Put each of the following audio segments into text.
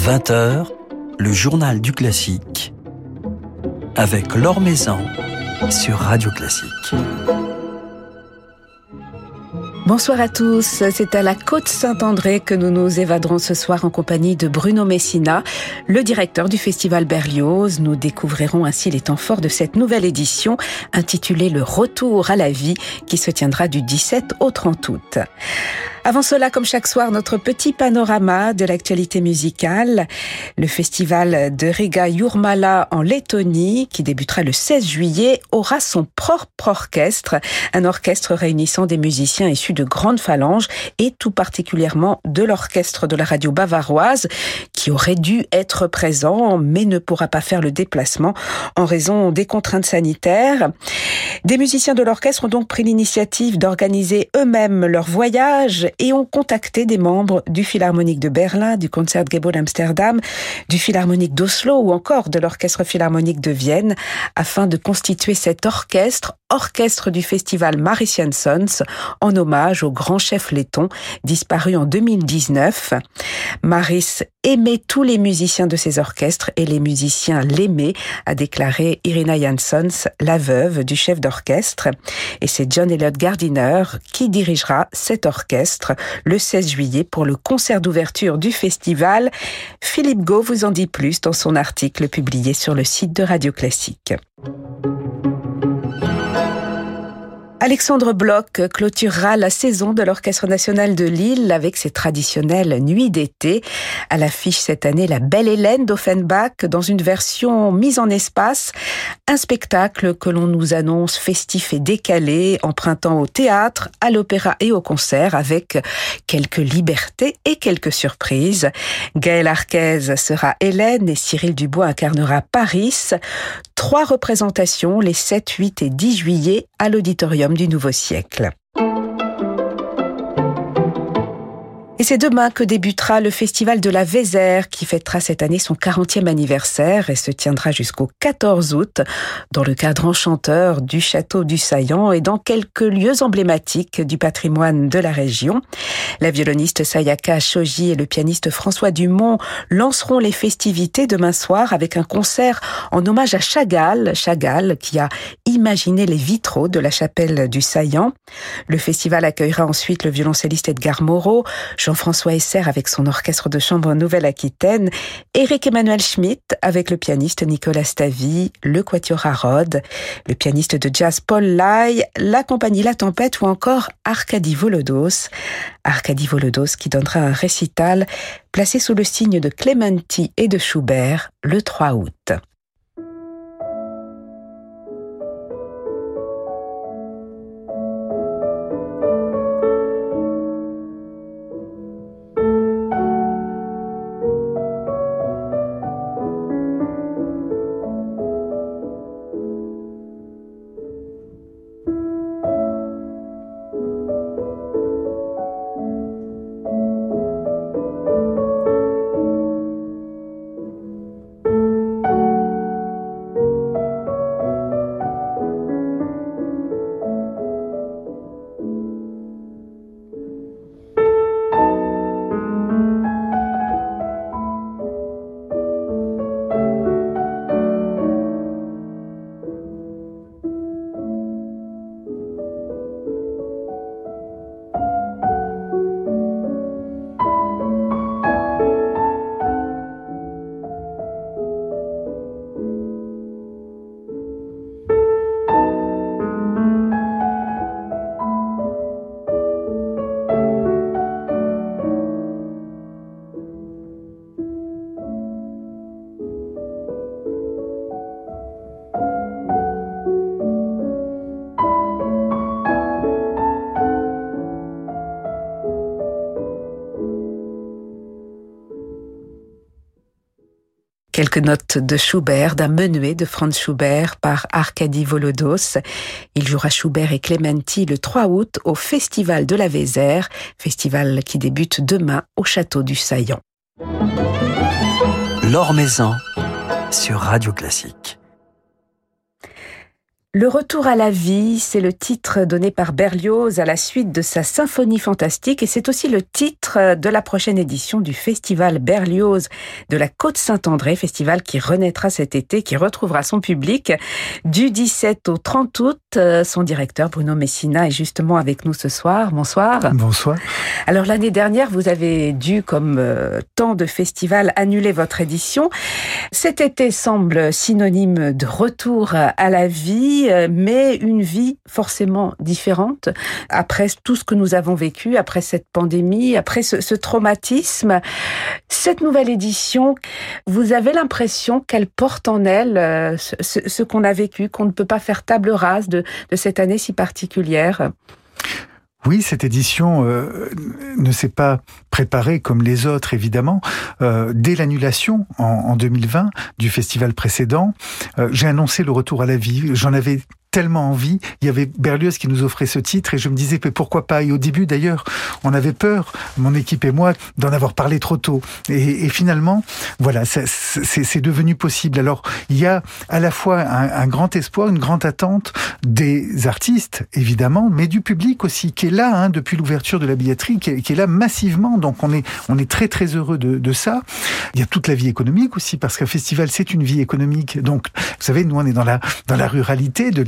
20h, le journal du classique avec Laure Maison sur Radio Classique. Bonsoir à tous, c'est à la Côte Saint-André que nous nous évaderons ce soir en compagnie de Bruno Messina, le directeur du Festival Berlioz. Nous découvrirons ainsi les temps forts de cette nouvelle édition intitulée Le Retour à la vie qui se tiendra du 17 au 30 août. Avant cela, comme chaque soir, notre petit panorama de l'actualité musicale. Le festival de Riga Jurmala en Lettonie, qui débutera le 16 juillet, aura son propre orchestre, un orchestre réunissant des musiciens issus de grandes phalanges et tout particulièrement de l'orchestre de la radio bavaroise, qui aurait dû être présent, mais ne pourra pas faire le déplacement en raison des contraintes sanitaires. Des musiciens de l'orchestre ont donc pris l'initiative d'organiser eux-mêmes leur voyage et ont contacté des membres du Philharmonique de Berlin, du Concertgebouw d'Amsterdam, du Philharmonique d'Oslo ou encore de l'Orchestre Philharmonique de Vienne afin de constituer cet orchestre, orchestre du festival Marician Sons, en hommage au grand chef letton disparu en 2019. Maris aimait tous les musiciens de ses orchestres et les musiciens l'aimaient, a déclaré Irina Jansons, la veuve du chef d'orchestre. Et c'est John Elliott Gardiner qui dirigera cet orchestre le 16 juillet pour le concert d'ouverture du festival. Philippe Gau vous en dit plus dans son article publié sur le site de Radio Classique. Alexandre Bloch clôturera la saison de l'Orchestre national de Lille avec ses traditionnelles nuits d'été. À l'affiche cette année, La Belle Hélène d'Offenbach dans une version mise en espace. Un spectacle que l'on nous annonce festif et décalé, empruntant au théâtre, à l'opéra et au concert avec quelques libertés et quelques surprises. Gaëlle Arquez sera Hélène et Cyril Dubois incarnera Paris. Trois représentations les 7, 8 et 10 juillet à l'auditorium du Nouveau Siècle. Et c'est demain que débutera le festival de la Vézère qui fêtera cette année son 40e anniversaire et se tiendra jusqu'au 14 août dans le cadre enchanteur du château du Saillant et dans quelques lieux emblématiques du patrimoine de la région. La violoniste Sayaka Shoji et le pianiste François Dumont lanceront les festivités demain soir avec un concert en hommage à Chagall, Chagall qui a imaginé les vitraux de la chapelle du Saillant. Le festival accueillera ensuite le violoncelliste Edgar Moreau, Jean-François Esser avec son orchestre de chambre Nouvelle-Aquitaine, Eric Emmanuel Schmitt avec le pianiste Nicolas Stavy, le quatuor Rhodes, le pianiste de jazz Paul Lai, la compagnie La Tempête ou encore Arkady Volodos. Arkady Volodos qui donnera un récital placé sous le signe de Clementi et de Schubert le 3 août. Quelques notes de Schubert, d'un menuet de Franz Schubert par Arkady Volodos. Il jouera Schubert et Clementi le 3 août au Festival de la Vézère, festival qui débute demain au Château du Saillant. Sur Radio Classique. Le retour à la vie, c'est le titre donné par Berlioz à la suite de sa symphonie fantastique et c'est aussi le titre de la prochaine édition du festival Berlioz de la Côte Saint-André, festival qui renaîtra cet été, qui retrouvera son public du 17 au 30 août. Son directeur Bruno Messina est justement avec nous ce soir. Bonsoir. Bonsoir. Alors l'année dernière, vous avez dû, comme euh, tant de festivals, annuler votre édition. Cet été semble synonyme de retour à la vie euh, mais une vie forcément différente après tout ce que nous avons vécu, après cette pandémie, après ce, traumatisme. Cette nouvelle édition, vous avez l'impression qu'elle porte en elle euh, ce, qu'on a vécu, qu'on ne peut pas faire table rase de, cette année si particulière oui, cette édition euh, ne s'est pas préparée comme les autres, évidemment. dès l'annulation en, en, 2020 du festival précédent, j'ai annoncé le retour à la vie. J'en avais tellement envie. Il y avait Berlioz qui nous offrait ce titre et je me disais mais pourquoi pas? Et au début d'ailleurs, on avait peur, mon équipe et moi, d'en avoir parlé trop tôt. Et, finalement, voilà, c'est devenu possible. Alors il y a à la fois un, grand espoir, une grande attente des artistes évidemment, mais du public aussi qui est là hein, depuis l'ouverture de la billetterie, qui est, qui est, là massivement. Donc on est on est très très heureux de, de ça. Il y a toute la vie économique aussi parce qu'un festival c'est une vie économique. Donc vous savez, nous on est dans la dans la ruralité de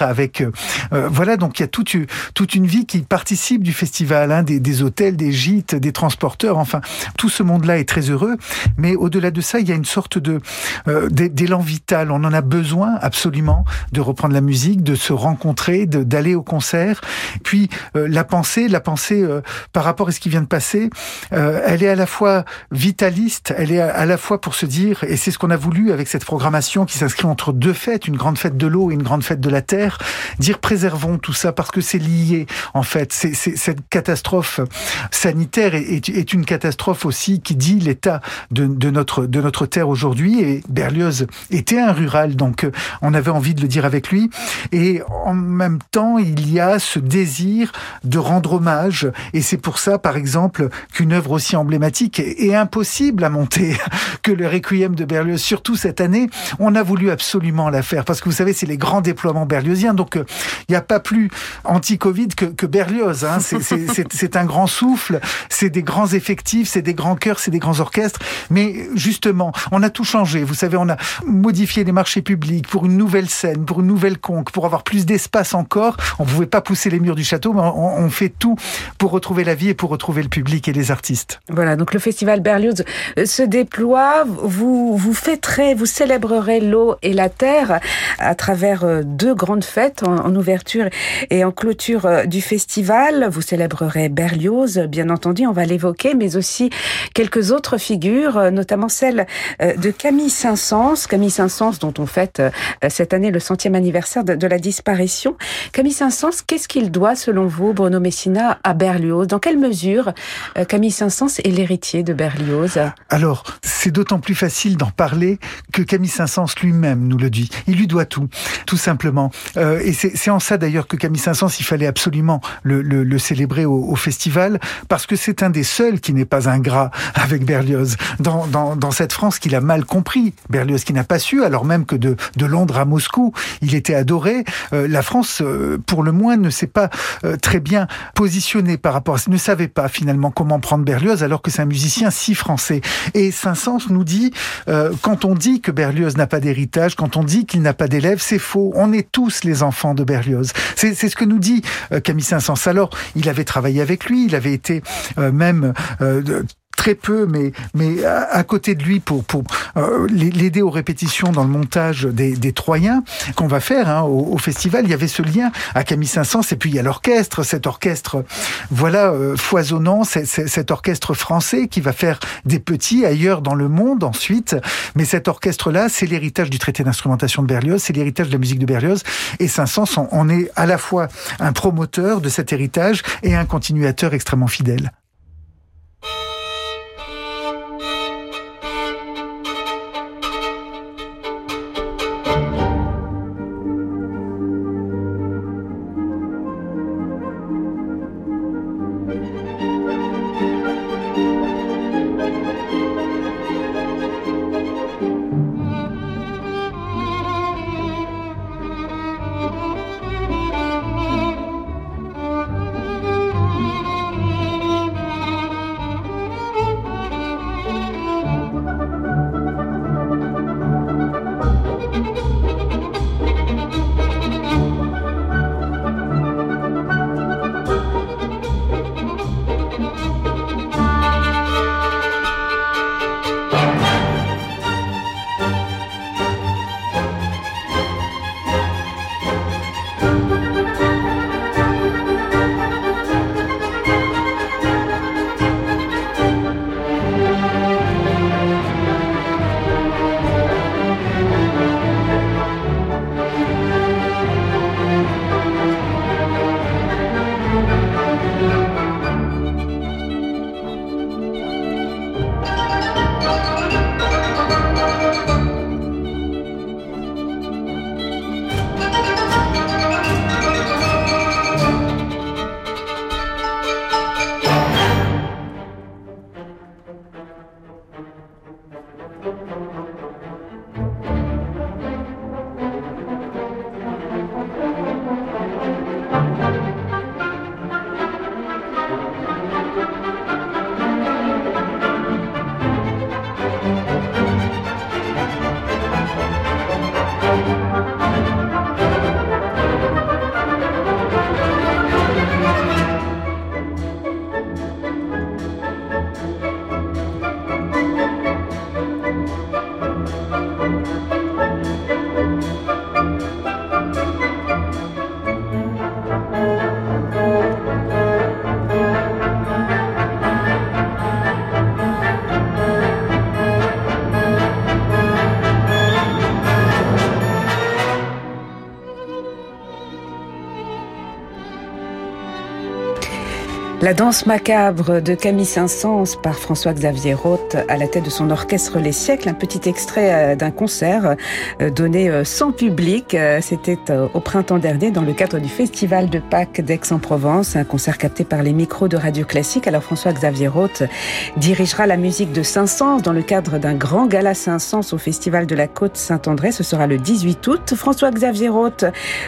avec euh, euh, voilà donc il y a toute toute une vie qui participe du festival, hein, des, hôtels, des gîtes, des transporteurs, enfin tout ce monde-là est très heureux. Mais au-delà de ça, il y a une sorte de euh, d'élan vital. On en a besoin absolument de reprendre la musique, de se rencontrer, d'aller au concert. Puis la pensée, la pensée par rapport à ce qui vient de passer, elle est à la fois vitaliste, elle est à la fois pour se dire, et c'est ce qu'on a voulu avec cette programmation qui s'inscrit entre deux fêtes, une grande fête de l'eau et une grande fête de la terre, dire préservons tout ça parce que c'est lié en fait. Cette catastrophe sanitaire est, une catastrophe aussi qui dit l'état de, de, notre de notre terre aujourd'hui. Et Berlioz était un rural, donc euh, on avait envie de le dire avec lui. Et en même temps, il y a ce désir de rendre hommage. Et c'est pour ça, par exemple, qu'une œuvre aussi emblématique est, impossible à monter que le Requiem de Berlioz. Surtout cette année, on a voulu absolument la faire parce que vous savez, c'est les grands déploiements berliozien. Donc, euh, il n'y a pas plus anti-Covid que, que, Berlioz. Hein. C'est un grand souffle, c'est des grands effectifs, c'est des grands chœurs, c'est des grands orchestres. Mais justement, on a tout changé. Vous savez, on a modifié les marchés publics pour une nouvelle scène, pour une nouvelle conque, pour avoir plus d'espace encore. On ne pouvait pas pousser les murs du château, mais on, on, fait tout pour retrouver la vie et pour retrouver le public et les artistes. Voilà, donc le festival Berlioz euh, se déploie. Vous, vous fêterez, vous célébrerez l'eau et la terre à travers euh, deux grande fête en, ouverture et en clôture euh, du festival. Vous célébrerez Berlioz, bien entendu, on va l'évoquer, mais aussi quelques autres figures, euh, notamment celle euh, de Camille Saint-Saëns. Camille Saint-Saëns, dont on fête cette année le centième anniversaire de, la disparition. Camille Saint-Saëns, qu'est-ce qu'il doit, selon vous, Bruno Messina, à Berlioz? Dans quelle mesure Camille Saint-Saëns est l'héritier de Berlioz? Alors, c'est d'autant plus facile d'en parler que Camille Saint-Saëns lui-même nous le dit. Il lui doit tout, tout simplement. Euh, et c'est en ça d'ailleurs que Camille Saint-Saëns, il fallait absolument le, célébrer au, festival, parce que c'est un des seuls qui n'est pas ingrat avec Berlioz. Dans, cette France qu'il a mal compris, Berlioz qui n'a pas su, alors même que de, de Londres à Moscou, il était adoré, euh, la France, euh, pour le moins, ne s'est pas très bien positionnée par rapport à ça, ne savait pas finalement comment prendre Berlioz, alors que c'est un musicien si français. Et Saint-Saëns nous dit, quand on dit que Berlioz n'a pas d'héritage, quand on dit qu'il n'a pas d'élèves, c'est faux. On est tous les enfants de Berlioz. C'est ce que nous dit euh, Camille Saint-Saëns. Alors, il avait travaillé avec lui, il avait été euh, même euh, très peu, mais mais à, côté de lui pour pour euh, l'aider aux répétitions dans le montage des, des Troyens qu'on va faire hein, au, festival. Il y avait ce lien à Camille Saint-Saëns et puis il y a l'orchestre, cet orchestre voilà euh, foisonnant, cet orchestre français qui va faire des petits ailleurs dans le monde ensuite. Mais cet orchestre-là, c'est l'héritage du traité d'instrumentation de Berlioz, c'est l'héritage de la musique de Berlioz. Et Saint-Saëns, on est à la fois un promoteur de cet héritage et un continuateur extrêmement fidèle. La danse macabre de Camille Saint-Saëns par François-Xavier Roth à la tête de son orchestre Les Siècles. Un petit extrait euh, d'un concert euh, donné euh, sans public. C'était au printemps dernier dans le cadre du Festival de Pâques d'Aix-en-Provence. Un concert capté par les micros de Radio Classique. Alors François-Xavier Roth dirigera la musique de Saint-Saëns dans le cadre d'un grand gala Saint-Saëns au Festival de la Côte Saint-André. Ce sera le 18 août. François-Xavier Roth,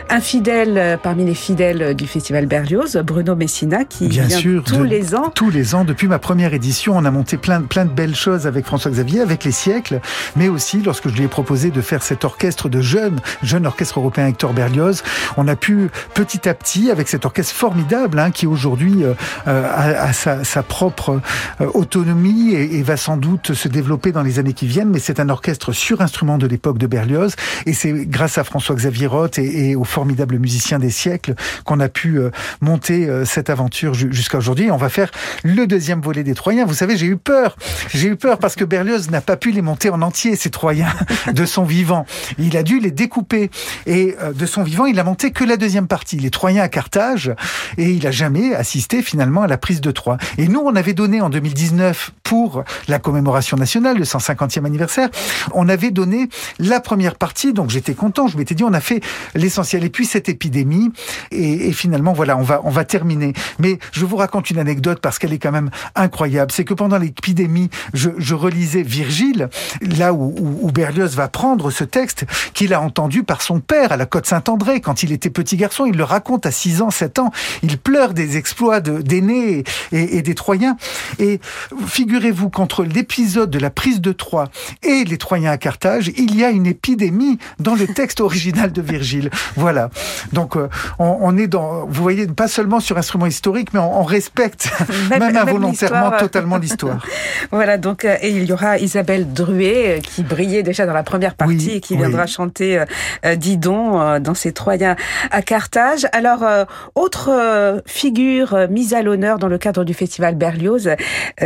un fidèle parmi les fidèles du Festival Berlioz, Bruno Messina, qui Bien vient sûr, tous de- les ans. Tous les ans, depuis ma première édition, on a monté plein, de- plein de belles choses avec François Xavier, avec les siècles, mais aussi lorsque je lui ai proposé de faire cet orchestre de jeunes, jeune orchestre européen Hector Berlioz, on a pu petit à petit, avec cet orchestre formidable, hein, qui aujourd'hui euh, euh, a, a sa, sa propre euh, autonomie et, et va sans doute se développer dans les années qui viennent, mais c'est un orchestre sur instrument de l'époque de Berlioz, et c'est grâce à François Xavier Roth et, et aux formidables musiciens des siècles qu'on a pu euh, monter cette aventure ju- jusqu'à aujourd'hui. On va faire le deuxième volet des Troyens. Vous savez, j'ai eu peur. J'ai eu peur parce que Berlioz n'a pas pu les monter en entier, ces Troyens, de son vivant. Il a dû les découper. Et euh, de son vivant, il a monté que la deuxième partie, les Troyens à Carthage. Et il a jamais assisté finalement à la prise de Troie. Et nous, on avait donné en 2019 pour la commémoration nationale, le 150e anniversaire, on avait donné la première partie. Donc j'étais content. Je m'étais dit, on a fait l'essentiel. Et puis cette épidémie. Et, et finalement, voilà, on va, on va terminer. Mais je vous raconte une anecdote parce qu'elle est quand même incroyable. C'est que pendant l'épidémie, je, je relisais Virgile, là où, où, où Berlioz va prendre ce texte qu'il a entendu par son père à la Côte Saint-André quand il était petit garçon. Il le raconte à 6 ans, 7 ans. Il pleure des exploits de- d'aînés et, et des Troyens. Et figurez-vous qu'entre l'épisode de la prise de Troie et les Troyens à Carthage, il y a une épidémie dans le texte original de Virgile. Voilà. Donc euh, on, on est dans, vous voyez, pas seulement sur instrument historique, mais on, on respecte Même- involontairement totalement l'histoire. Voilà, donc euh, et il y aura Isabelle Druet euh, qui brillait déjà dans la première partie Oui, et qui oui. viendra chanter euh, Didon euh, dans ses Troyens à Carthage. Alors, euh, autre figure mise à l'honneur dans le cadre du festival Berlioz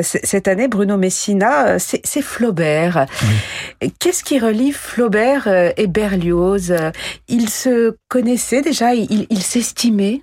cette année, Bruno Messina, c'est Flaubert. Qu'est-ce qui relie Flaubert et Berlioz? Ils se connaissaient déjà, ils s'estimaient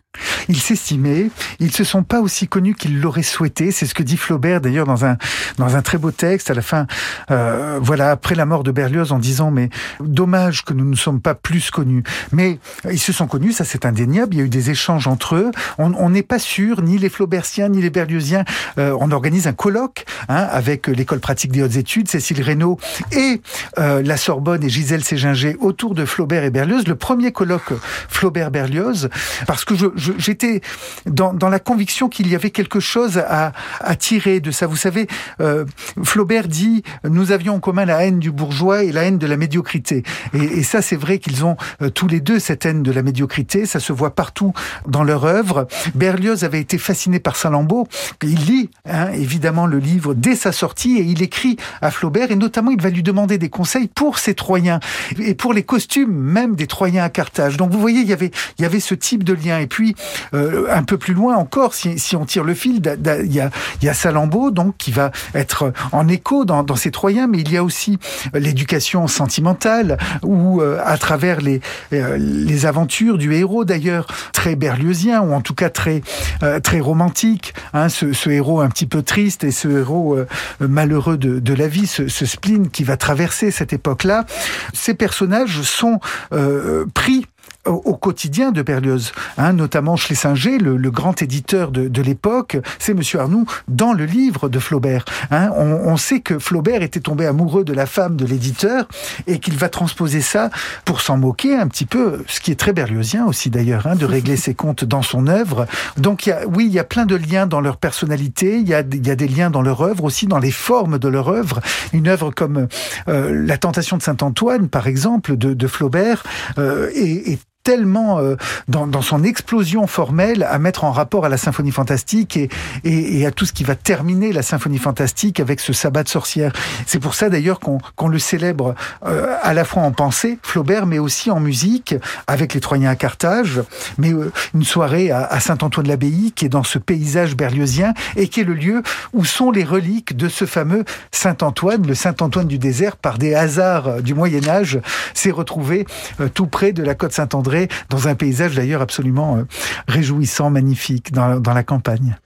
Ils s'estimaient, ils se sont pas aussi connus qu'ils l'auraient souhaité. C'est ce que dit Flaubert d'ailleurs dans un dans un très beau texte à la fin. euh, voilà après la mort de Berlioz en disant mais dommage que nous ne sommes pas plus connus. Mais ils se sont connus, ça c'est indéniable. Il y a eu des échanges entre eux. On n'est pas sûr ni les Flaubertiens ni les Berliosiens. Euh, on organise un colloque hein, avec l'école pratique des hautes études, Cécile Reynaud et euh, la Sorbonne et Gisèle Séginger autour de Flaubert et Berlioz. Le premier colloque Flaubert-Berlioz parce que j'étais dans, dans la conviction qu'il y avait quelque chose à, à tirer de ça. Vous savez, euh, Flaubert dit nous avions en commun la haine du bourgeois et la haine de la médiocrité. Et, et ça, c'est vrai qu'ils ont euh, tous les deux cette haine de la médiocrité. Ça se voit partout dans leur œuvre. Berlioz avait été fasciné par Saint-Lambeau. Il lit hein, évidemment le livre dès sa sortie et il écrit à Flaubert et notamment il va lui demander des conseils pour ses Troyens et pour les costumes même des Troyens à Carthage. Vous voyez, il y avait il y avait ce type de lien. Et puis euh, un peu plus loin encore, si, si on tire le fil, il y a y a Salammbô donc qui va être en écho dans, dans ces Troyens, mais il y a aussi euh, l'éducation sentimentale ou euh, à travers les euh, les aventures du héros d'ailleurs très berliozien ou en tout cas très euh, très romantique. Hein, ce, ce héros un petit peu triste et ce héros euh, malheureux de, de la vie, ce, ce spleen qui va traverser cette époque-là. Ces personnages sont euh, pris au, au quotidien de Berlioz, hein, notamment Schlesinger, le, le grand éditeur de, de l'époque, c'est Monsieur Arnoux dans le livre de Flaubert. Hein, on, on sait que Flaubert était tombé amoureux de la femme de l'éditeur et qu'il va transposer ça pour s'en moquer un petit peu, ce qui est très berliozien aussi d'ailleurs, hein, de régler ses comptes dans son œuvre. Donc il y a, oui, il y a plein de liens dans leur personnalité, il y a, il y a des liens dans leur œuvre aussi, dans les formes de leur œuvre. Une œuvre comme euh, La Tentation de Saint Antoine, par exemple, de, de Flaubert, euh, est, est tellement euh, dans, son explosion formelle à mettre en rapport à la symphonie fantastique et, à tout ce qui va terminer la symphonie fantastique avec ce sabbat de sorcière. C'est pour ça d'ailleurs qu'on le célèbre euh, à la fois en pensée, Flaubert, mais aussi en musique, avec les Troyens à Carthage, mais euh, une soirée à, à Saint-Antoine-l'Abbaye qui est dans ce paysage berliozien et qui est le lieu où sont les reliques de ce fameux Saint-Antoine, le Saint-Antoine du désert, par des hasards du Moyen Âge, s'est retrouvé tout près de la côte Saint-André, dans un paysage d'ailleurs absolument euh, réjouissant, magnifique, dans, dans la campagne.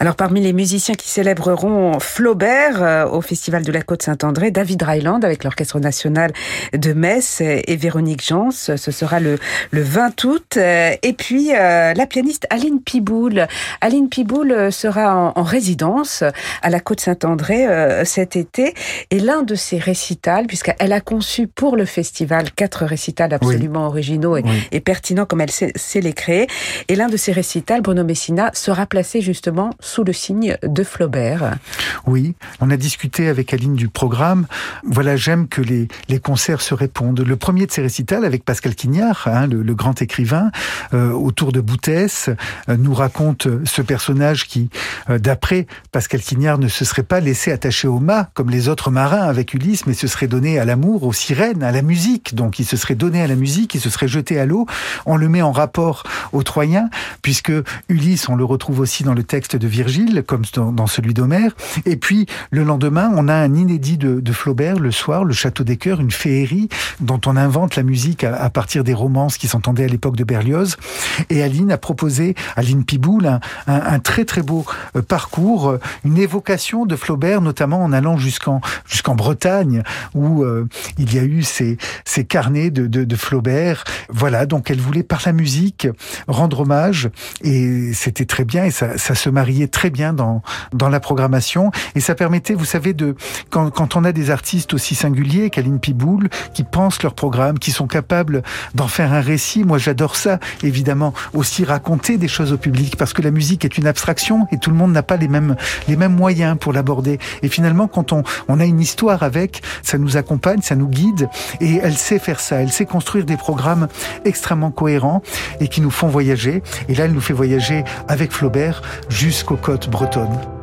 Alors parmi les musiciens qui célébreront Flaubert euh, au Festival de la Côte Saint-André, David Ryland avec l'Orchestre National de Metz et Véronique Jans, ce sera le, le 20 août. Euh, et puis euh, la pianiste Aline Piboul. Aline Piboul sera en, en résidence à la Côte Saint-André cet été et l'un de ses récitals, puisqu'elle a conçu pour le festival quatre récitals absolument originaux et, et, pertinents comme elle sait, sait les créer, et l'un de ses récitals, Bruno Messina, sera placé justement sous le signe de Flaubert. Oui, on a discuté avec Aline du programme. Voilà, j'aime que les, concerts se répondent. Le premier de ces récitals, avec Pascal Quignard, hein, le, grand écrivain, euh, autour de Boutès, euh, nous raconte ce personnage qui, euh, d'après Pascal Quignard, ne se serait pas laissé attacher au mât comme les autres marins avec Ulysse, mais se serait donné à l'amour, aux sirènes, à la musique. Donc il se serait donné à la musique, il se serait jeté à l'eau. On le met en rapport aux Troyens, puisque Ulysse, on le retrouve aussi dans le texte de Virgile, comme dans, celui d'Homère. Et puis, le lendemain, on a un inédit de, de, Flaubert, le soir, le Château des Cœurs, une féerie dont on invente la musique à, partir des romances qui s'entendaient à l'époque de Berlioz. Et Aline a proposé, Aline Piboul, un, un, très très beau euh, parcours, euh, une évocation de Flaubert, notamment en allant jusqu'en Bretagne, où euh, il y a eu ces, ces carnets de, de, de Flaubert. Voilà, donc elle voulait par la musique rendre hommage, et c'était très bien, et ça, ça se marie très bien dans, dans la programmation. Et ça permettait, vous savez, de quand, quand on a des artistes aussi singuliers qu'Aline Piboul, qui pensent leur programme, qui sont capables d'en faire un récit, moi j'adore ça, évidemment. Aussi raconter des choses au public, parce que la musique est une abstraction et tout le monde n'a pas les mêmes, les mêmes moyens pour l'aborder. Et finalement, quand on, on a une histoire avec, ça nous accompagne, ça nous guide, et elle sait faire ça, elle sait construire des programmes extrêmement cohérents et qui nous font voyager. Et là, elle nous fait voyager avec Flaubert jusqu'aux côtes bretonnes.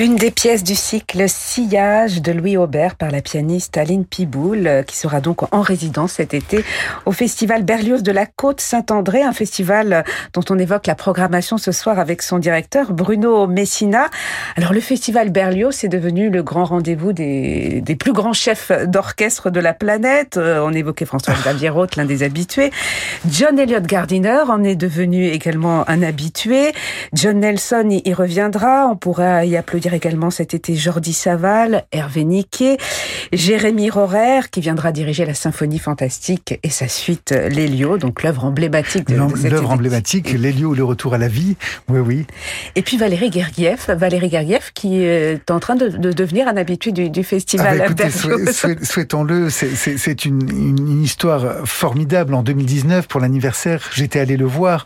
L'une des pièces du cycle Sillage de Louis Aubert par la pianiste Aline Piboul, euh, qui sera donc en résidence cet été au Festival Berlioz de la Côte Saint-André, un festival dont on évoque la programmation ce soir avec son directeur Bruno Messina. Alors le Festival Berlioz est devenu le grand rendez-vous des, des plus grands chefs d'orchestre de la planète. Euh, on évoquait François Xavier Roth, l'un des habitués. John Elliott Gardiner en est devenu également un habitué. John Nelson y reviendra. On pourra y applaudir également cet été Jordi Saval, Hervé Niquet, Jérémy Rorer, qui viendra diriger la symphonie fantastique et sa suite L'Hélio, donc l'œuvre emblématique de, de L'œuvre emblématique, L'Hélio, le retour à la vie, oui, oui. Et puis Valérie Gergiev, Valérie Gergiev qui est en train de, de devenir un habitué du, du festival. Ah bah souhaitons-le, c'est une, une, histoire formidable. En 2019, pour l'anniversaire, j'étais allé le voir.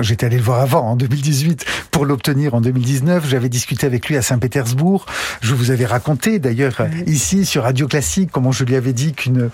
J'étais allé le voir avant, en 2018, pour l'obtenir en 2019. J'avais discuté avec lui à Saint-Pétersbourg. Je vous avais raconté d'ailleurs ici sur Radio Classique comment je lui avais dit qu'une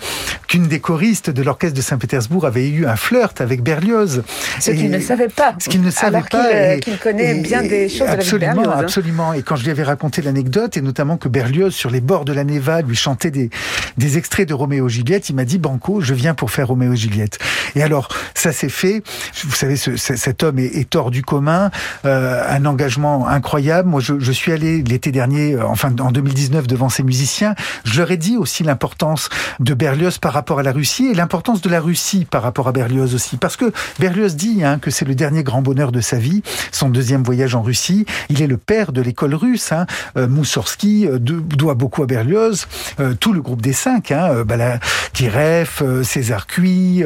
qu'une des choristes de l'orchestre de Saint-Pétersbourg avait eu un flirt avec Berlioz. Ce qu'il ne savait pas. Ce qu'il ne savait alors pas. Euh, qu'il connaît bien des choses absolument, de la vie de Berlioz. Hein. Absolument. Et quand je lui avais raconté l'anecdote, et notamment que Berlioz, sur les bords de la Neva, lui chantait des, des extraits de Roméo et Juliette, il m'a dit, Banco, je viens pour faire Roméo et Juliette. Et alors, ça s'est fait. Vous savez, ce, cet homme est, est, hors du commun, euh, un engagement incroyable. Moi, je, je suis allé l'été dernier, euh, enfin en 2019, devant ces musiciens. Je leur ai dit aussi l'importance de Berlioz par rapport à la Russie et l'importance de la Russie par rapport à Berlioz aussi. Parce que Berlioz dit hein, que c'est le dernier grand bonheur de sa vie, son deuxième voyage en Russie. Il est le père de l'école russe. Hein. Euh, Moussorski euh, doit beaucoup à Berlioz. Tout le groupe des cinq, hein, Bala, César Cui,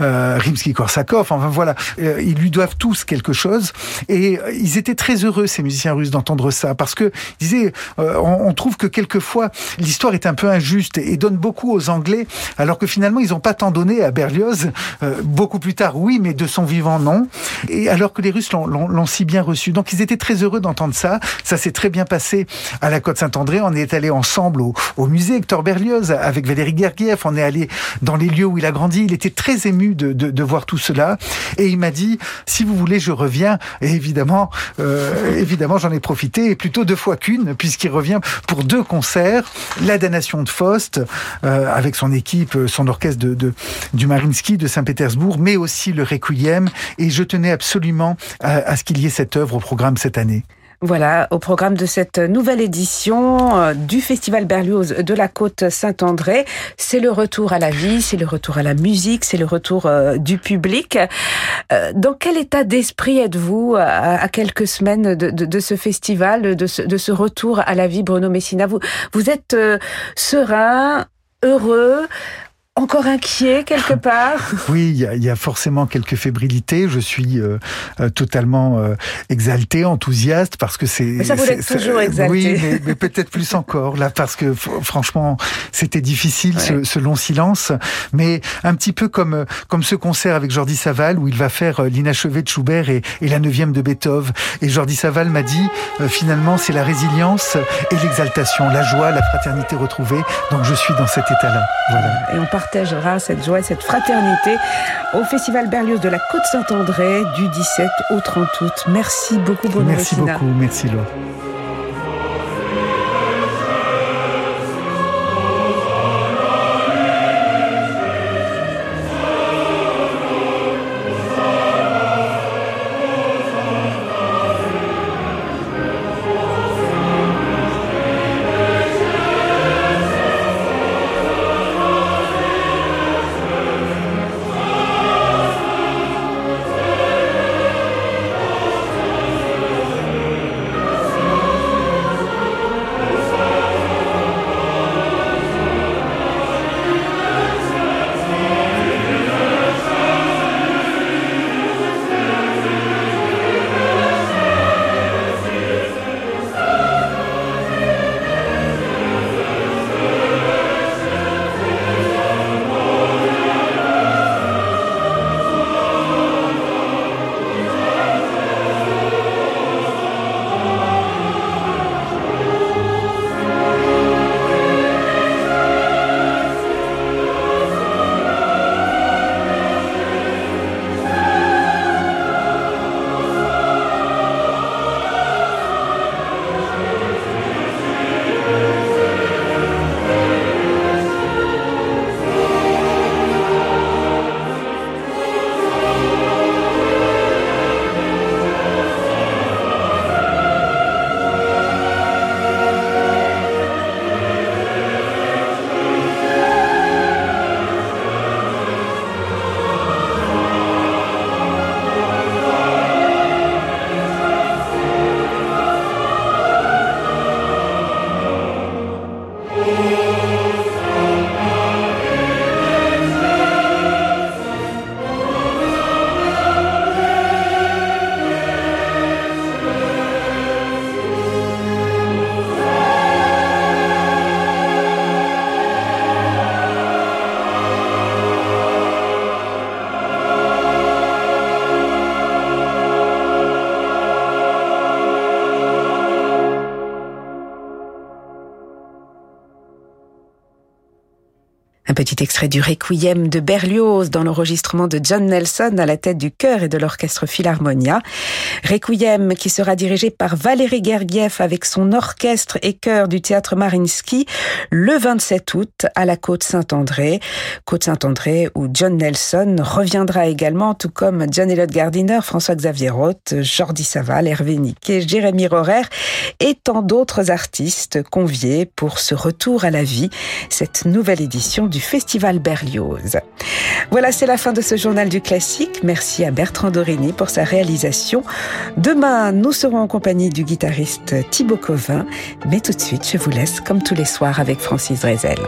Rimsky-Korsakov, enfin voilà, ils lui doivent tous quelque chose. Et ils étaient très heureux, ces musiciens russes, d'entendre ça parce que disait, euh, on, trouve que quelquefois l'histoire est un peu injuste et, donne beaucoup aux Anglais, alors que finalement ils n'ont pas tant donné à Berlioz. Euh, beaucoup plus tard, oui, mais de son vivant, non. Et alors que les Russes l'ont si bien reçu, donc ils étaient très heureux d'entendre ça. Ça s'est très bien passé à la Côte Saint-André. On est allé ensemble au, au, musée Hector Berlioz avec Valérie Gergiev. On est allé dans les lieux où il a grandi. Il était très ému de, de, voir tout cela et il m'a dit si vous voulez, je reviens. Et évidemment, euh, évidemment, j'en ai profité plutôt deux fois qu'une, puisqu'il revient pour deux concerts, la damnation de Faust, euh, avec son équipe, son orchestre de, de du Marinsky de Saint-Pétersbourg, mais aussi le Requiem. Et je tenais absolument à, à ce qu'il y ait cette œuvre au programme cette année. Voilà, au programme de cette nouvelle édition euh, du Festival Berlioz de la Côte Saint-André, c'est le retour à la vie, c'est le retour à la musique, c'est le retour euh, du public. Euh, dans quel état d'esprit êtes-vous à, quelques semaines de, ce festival, de ce, retour à la vie, Bruno Messina? Vous êtes serein, heureux encore inquiet quelque part? Oui, il y, y, a forcément quelques fébrilités. Je suis euh, euh, totalement euh, exalté, enthousiaste parce que c'est. Mais ça vous êtes toujours exalté. Oui, mais, mais peut-être plus encore là parce que franchement, c'était difficile ouais. ce, ce, long silence. Mais un petit peu comme comme ce concert avec Jordi Saval où il va faire l'inachevé de Schubert et, et la neuvième de Beethoven. Et Jordi Saval m'a dit finalement c'est la résilience et l'exaltation, la joie, la fraternité retrouvée. Donc je suis dans cet état-là. Voilà. Et on partagera cette joie et cette fraternité au Festival Berlioz de la Côte Saint-André du 17 au 30 août. Merci beaucoup, Bruno Merci beaucoup, merci Laure. Un petit extrait du Requiem de Berlioz dans l'enregistrement de John Nelson à la tête du chœur et de l'orchestre Philharmonia. Requiem qui sera dirigé par Valérie Gergiev avec son orchestre et chœur du théâtre Marinsky le 27 août à la Côte Saint-André. Côte Saint-André où John Nelson reviendra également, tout comme John Elliott Gardiner, François-Xavier Roth, Jordi Saval, Hervé Niquet, Jérémy Rorer et tant d'autres artistes conviés pour ce retour à la vie, cette nouvelle édition du Festival Berlioz. Voilà, c'est la fin de ce journal du classique. Merci à Bertrand Dorini pour sa réalisation. Demain, nous serons en compagnie du guitariste Thibaut Covin, mais tout de suite, je vous laisse comme tous les soirs avec Francis Drezel.